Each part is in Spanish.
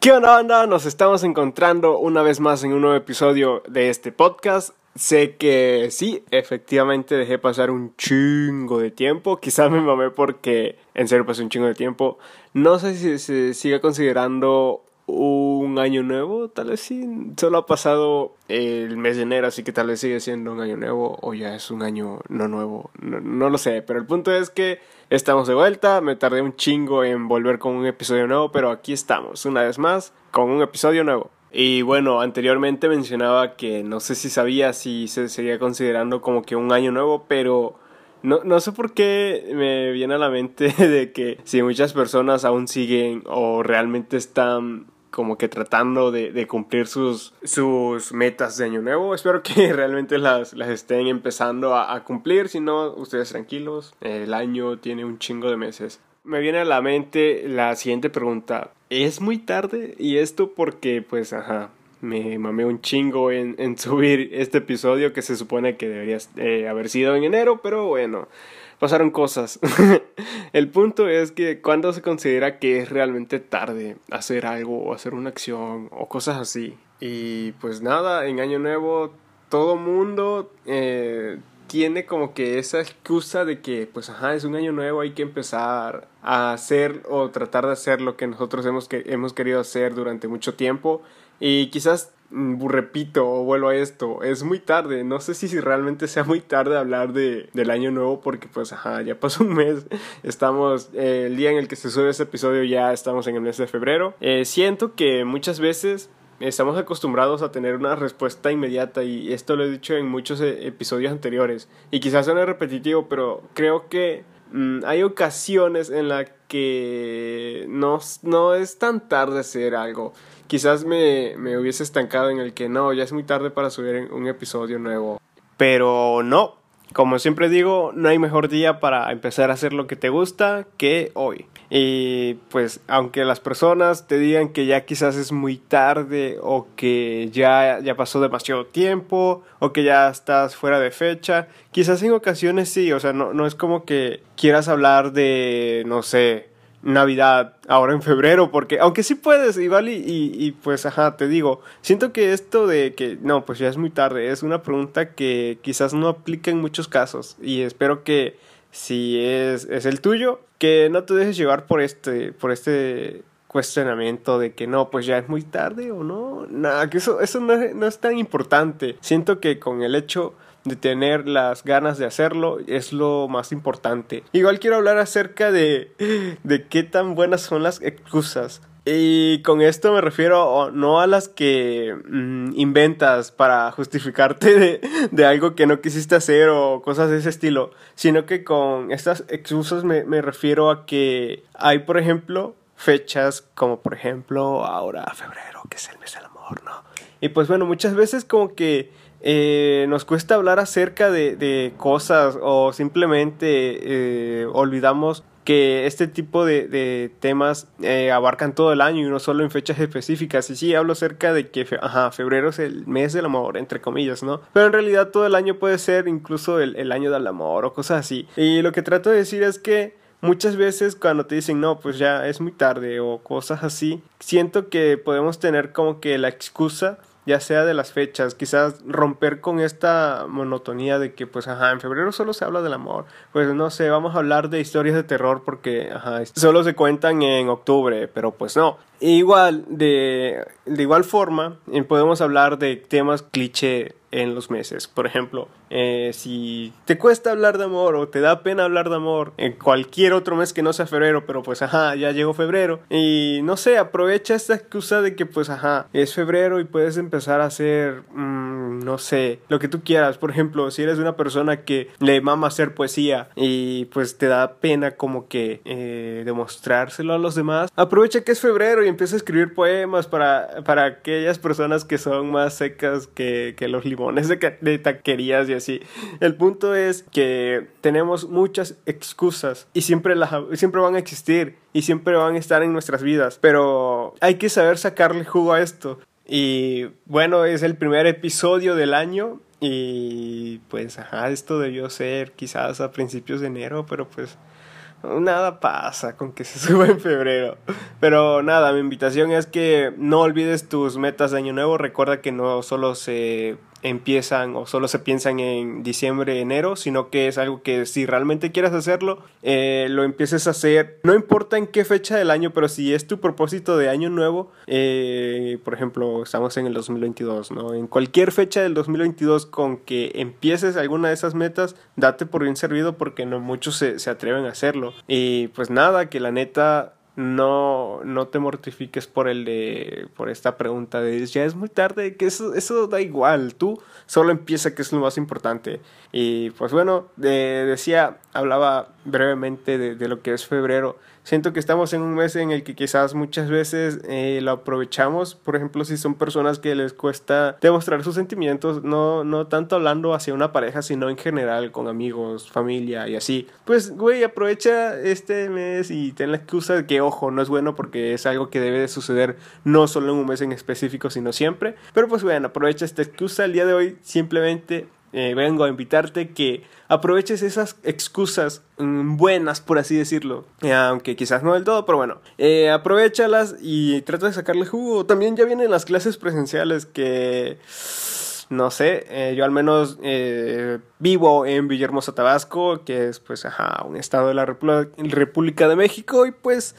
¿Qué onda, banda? Nos estamos encontrando una vez más en un nuevo episodio de este podcast. Sé que sí, efectivamente dejé pasar un chingo de tiempo. Quizás me mamé porque en serio pasé un chingo de tiempo. No sé si se sigue considerando un año nuevo, tal vez sí. Solo ha pasado el mes de enero, así que tal vez sigue siendo un año nuevo o ya es un año no nuevo. No, no, lo sé, pero el punto es que estamos de vuelta. Me tardé un chingo en volver con un episodio nuevo, pero aquí estamos, una vez más, con un episodio nuevo. Y bueno, anteriormente mencionaba que no sé si sabía si se seguía considerando como que un año nuevo, pero no, no sé por qué me viene a la mente de que si muchas personas aún siguen o realmente están como que tratando de, cumplir sus, metas de año nuevo. Espero que realmente las, las estén empezando a, a, cumplir. Si no, ustedes tranquilos. El año tiene un chingo de meses. Me viene a la mente la siguiente pregunta. ¿Es muy tarde? Y esto porque, pues, ajá, me mamé un chingo en, subir este episodio que se supone que debería eh, haber sido en enero, pero bueno pasaron cosas. el punto es que cuando se considera que es realmente tarde hacer algo o hacer una acción o cosas así. Y pues nada, en Año Nuevo todo mundo eh, tiene como que esa excusa de que pues ajá, es un año nuevo, hay que empezar a hacer o tratar de hacer lo que nosotros hemos, que, hemos querido hacer durante mucho tiempo. Y quizás Mm, repito o vuelvo a esto, es muy tarde, no sé si, si realmente sea muy tarde hablar de, del año nuevo porque pues ajá, ya pasó un mes, estamos, eh, el día en el que se sube este episodio ya estamos en el mes de febrero, eh, siento que muchas veces estamos acostumbrados a tener una respuesta inmediata y esto lo he dicho en muchos eh, episodios anteriores y quizás suene repetitivo pero creo que mm, hay ocasiones en las que no, no es tan tarde hacer algo quizás me, me hubiese estancado en el que no, ya es muy tarde para subir un episodio nuevo. Pero no, como siempre digo, no hay mejor día para empezar a hacer lo que te gusta que hoy. Y pues aunque las personas te digan que ya quizás es muy tarde o que ya, ya pasó demasiado tiempo o que ya estás fuera de fecha, quizás en ocasiones sí, o sea, no, no es como que quieras hablar de, no sé, Navidad ahora en febrero, porque aunque sí puedes, igual y, y, y, pues ajá, te digo, siento que esto de que no, pues ya es muy tarde, es una pregunta que quizás no aplica en muchos casos y espero que si es, es el tuyo, que no te dejes llevar por este, por este cuestionamiento de que no, pues ya es muy tarde o no, nada, que eso, eso no, no es tan importante, siento que con el hecho de tener las ganas de hacerlo es lo más importante. Igual quiero hablar acerca de, de qué tan buenas son las excusas. Y con esto me refiero no a las que mm, inventas para justificarte de, de, algo que no quisiste hacer o cosas de ese estilo, sino que con estas excusas me, me refiero a que hay, por ejemplo, fechas como por ejemplo ahora febrero, que es el mes del amor, ¿no? Y pues bueno, muchas veces como que eh, nos cuesta hablar acerca de, de cosas o simplemente eh, olvidamos que este tipo de, temas eh, abarcan todo el año y no solo en fechas específicas. Y sí, hablo acerca de que febrero es el mes del amor, entre comillas, ¿no? Pero en realidad todo el año puede ser incluso el, el año del amor o cosas así. Y lo que trato de decir es que muchas veces cuando te dicen no, pues ya es muy tarde o cosas así, siento que podemos tener como que la excusa ya sea de las fechas, quizás romper con esta monotonía de que pues ajá, en febrero solo se habla del amor, pues no sé, vamos a hablar de historias de terror porque ajá, solo se cuentan en octubre, pero pues no. Igual, de, de igual forma, eh, podemos hablar de temas cliché en los meses. Por ejemplo, eh, si te cuesta hablar de amor o te da pena hablar de amor en cualquier otro mes que no sea febrero, pero pues ajá, ya llegó febrero. Y no sé, aprovecha esta excusa de que pues ajá, es febrero y puedes empezar a hacer, mmm, no sé, lo que tú quieras. Por ejemplo, si eres una persona que le mama hacer poesía y pues te da pena como que eh, demostrárselo a los demás, aprovecha que es febrero y empieza a escribir poemas para, para aquellas personas que son más secas que, los libros de, taquerías y así. El punto es que tenemos muchas excusas y siempre, las, siempre van a existir y siempre van a estar en nuestras vidas, pero hay que saber sacarle jugo a esto. Y bueno, es el primer episodio del año y pues ajá, esto debió ser quizás a principios de enero, pero pues nada pasa con que se suba en febrero. Pero nada, mi invitación es que no olvides tus metas de año nuevo. Recuerda que no solo se empiezan o solo se piensan en diciembre, enero, sino que es algo que si realmente quieres hacerlo, eh, lo empieces a hacer, no importa en qué fecha del año, pero si es tu propósito de año nuevo, eh, por ejemplo, estamos en el 2022, ¿no? En cualquier fecha del 2022 con que empieces alguna de esas metas, date por bien servido porque no muchos se, se atreven a hacerlo. Y pues nada, que la neta no, no te mortifiques por el de, por esta pregunta de ya es muy tarde, que eso, eso da igual, tú solo empieza que es lo más importante. Y pues bueno, decía, hablaba brevemente de, lo que es febrero siento que estamos en un mes en el que quizás muchas veces eh, lo aprovechamos, por ejemplo, si son personas que les cuesta demostrar sus sentimientos, no, no tanto hablando hacia una pareja, sino en general con amigos, familia y así. Pues, güey, aprovecha este mes y ten la excusa de que, ojo, no es bueno porque es algo que debe de suceder no solo en un mes en específico, sino siempre. Pero pues bueno, aprovecha esta excusa el día de hoy, simplemente eh, vengo a invitarte que aproveches esas excusas mm, buenas, por así decirlo. Eh, aunque quizás no del todo, pero bueno. Eh, aprovechalas y trata de sacarle jugo. También ya vienen las clases presenciales que... No sé, yo al menos vivo en Villahermosa, Tabasco, que es pues, ajá, un estado de la República de México y pues...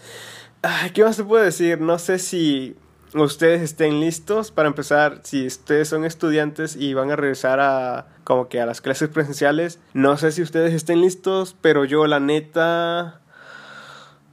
¿Qué más se puede decir? No sé si ustedes estén listos para empezar, si ustedes son estudiantes y van a regresar a como que a las clases presenciales, no sé si ustedes estén listos, pero yo la neta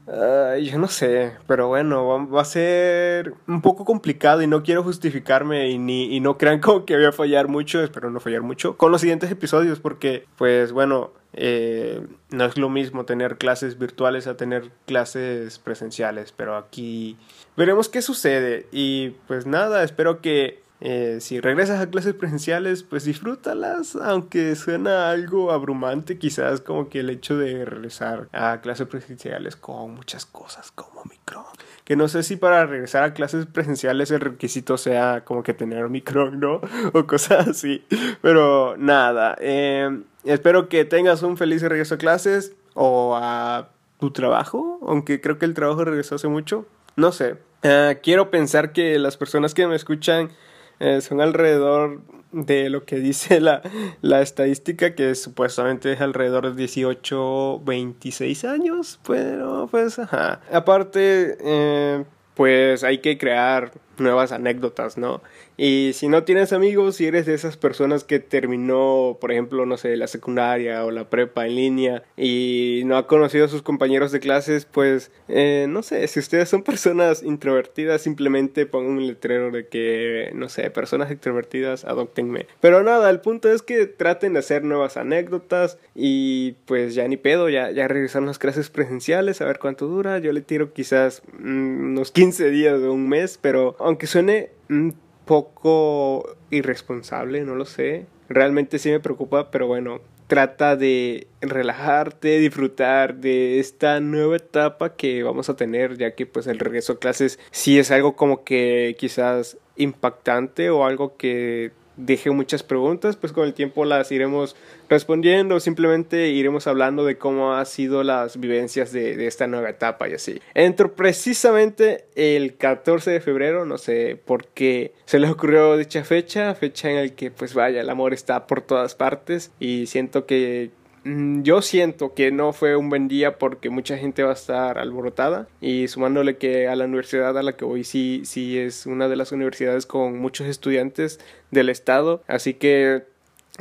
yo no sé, pero bueno, va, a ser un poco complicado y no quiero justificarme y, ni, y no crean como que voy a fallar mucho, espero no fallar mucho, con los siguientes episodios porque, pues bueno, eh, no es lo mismo tener clases virtuales a tener clases presenciales, pero aquí veremos qué sucede. Y pues nada, espero que eh, si regresas a clases presenciales, pues disfrútalas, aunque suena algo abrumante, quizás como que el hecho de regresar a clases presenciales con muchas cosas como micro. Que no sé si para regresar a clases presenciales el requisito sea como que tener micro, ¿no? O cosas así. Pero nada, eh, espero que tengas un feliz regreso a clases o a tu trabajo, aunque creo que el trabajo regresó hace mucho. No sé. Eh, quiero pensar que las personas que me escuchan eh, son alrededor de lo que dice la, la estadística, que supuestamente es alrededor de 18, 26 años, pero pues, ajá. Aparte, eh, pues hay que crear nuevas anécdotas, ¿no? Y si no tienes amigos, si eres de esas personas que terminó, por ejemplo, no sé, la secundaria o la prepa en línea y no ha conocido a sus compañeros de clases, pues eh, no sé, si ustedes son personas introvertidas, simplemente pongan un letrero de que, no sé, personas extrovertidas, adoptenme. Pero nada, el punto es que traten de hacer nuevas anécdotas y pues ya ni pedo, ya, ya regresaron las clases presenciales, a ver cuánto dura. Yo le tiro quizás mm, unos 15 días o un mes, pero aunque suene un poco irresponsable, no lo sé. Realmente sí me preocupa, pero bueno, trata de relajarte, disfrutar de esta nueva etapa que vamos a tener, ya que pues el regreso a clases sí es algo como que quizás impactante o algo que deje muchas preguntas, pues con el tiempo las iremos respondiendo, simplemente iremos hablando de cómo han sido las vivencias de, esta nueva etapa y así. Entro precisamente el 14 de febrero, no sé por qué se les ocurrió dicha fecha, fecha en la que pues vaya, el amor está por todas partes y siento que yo siento que no fue un buen día porque mucha gente va a estar alborotada y sumándole que a la universidad a la que voy sí, sí es una de las universidades con muchos estudiantes del estado, así que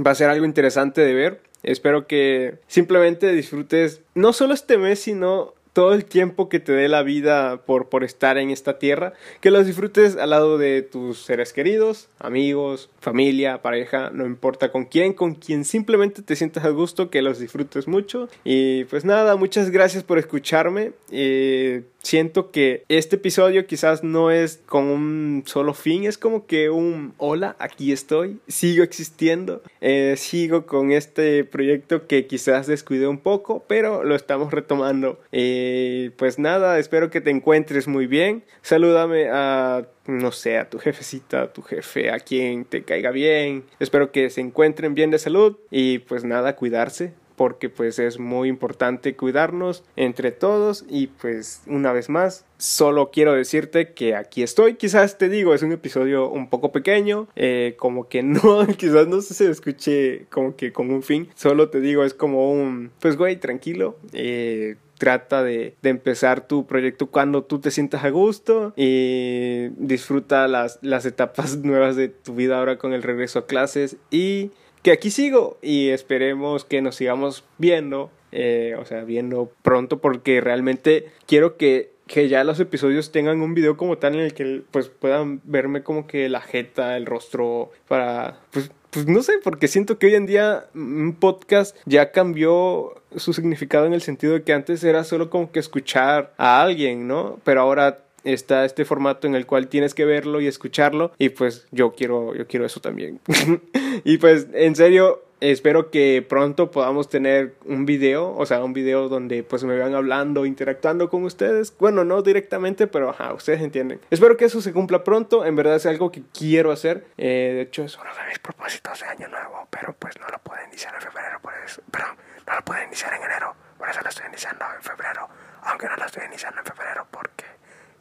va a ser algo interesante de ver. Espero que simplemente disfrutes no solo este mes, sino todo el tiempo que te dé la vida por, por estar en esta tierra, que los disfrutes al lado de tus seres queridos, amigos, familia, pareja, no importa con quién, con quien simplemente te sientas a gusto, que los disfrutes mucho. Y pues nada, muchas gracias por escucharme. Eh, siento que este episodio quizás no es con un solo fin, es como que un hola, aquí estoy, sigo existiendo, eh, sigo con este proyecto que quizás descuidé un poco, pero lo estamos retomando. Eh, pues nada, espero que te encuentres muy bien. Salúdame a no sé, a tu jefecita, a tu jefe, a quien te caiga bien. Espero que se encuentren bien de salud y pues nada, cuidarse, porque pues es muy importante cuidarnos entre todos y pues una vez más solo quiero decirte que aquí estoy. Quizás te digo es un episodio un poco pequeño eh, como que no quizás no se escuche como que con un fin. Solo te digo es como un pues güey tranquilo eh, trata de, de, empezar tu proyecto cuando tú te sientas a gusto y disfruta las, las etapas nuevas de tu vida ahora con el regreso a clases y que aquí sigo y esperemos que nos sigamos viendo, eh, o sea, viendo pronto porque realmente quiero que que ya los episodios tengan un video como tal en el que pues puedan verme como que la jeta, el rostro para pues pues no sé, porque siento que hoy en día un podcast ya cambió su significado en el sentido de que antes era solo como que escuchar a alguien, ¿no? Pero ahora está este formato en el cual tienes que verlo y escucharlo y pues yo quiero yo quiero eso también. y pues en serio espero que pronto podamos tener un video, o sea, un video donde pues me vean hablando, interactuando con ustedes. Bueno, no directamente, pero ajá, ustedes entienden. Espero que eso se cumpla pronto, en verdad es algo que quiero hacer. Eh, de hecho, es uno de mis propósitos de año nuevo, pero pues no lo puedo iniciar en febrero, por eso. Perdón, no lo puedo iniciar en enero, por eso lo estoy iniciando en febrero. Aunque no lo estoy iniciando en febrero porque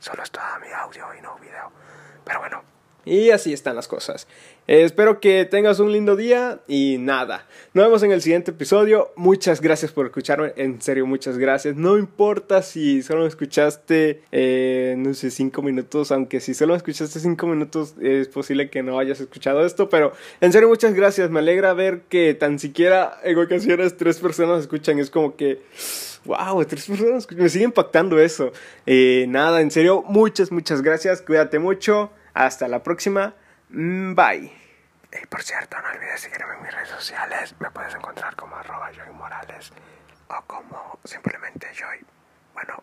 solo está mi audio y no video. Pero bueno, y así están las cosas. Eh, espero que tengas un lindo día y nada. Nos vemos en el siguiente episodio. Muchas gracias por escucharme. En serio, muchas gracias. No importa si solo escuchaste, eh, no sé, cinco minutos. Aunque si solo escuchaste cinco minutos, es posible que no hayas escuchado esto. Pero en serio, muchas gracias. Me alegra ver que tan siquiera en ocasiones tres personas escuchan. Es como que wow, tres personas me sigue impactando eso. Eh, nada, en serio, muchas, muchas gracias. Cuídate mucho. Hasta la próxima. Mm, bye. Y por cierto, no olvides seguirme en mis redes sociales. Me puedes encontrar como arroba Joy Morales o como simplemente Joy. Bueno,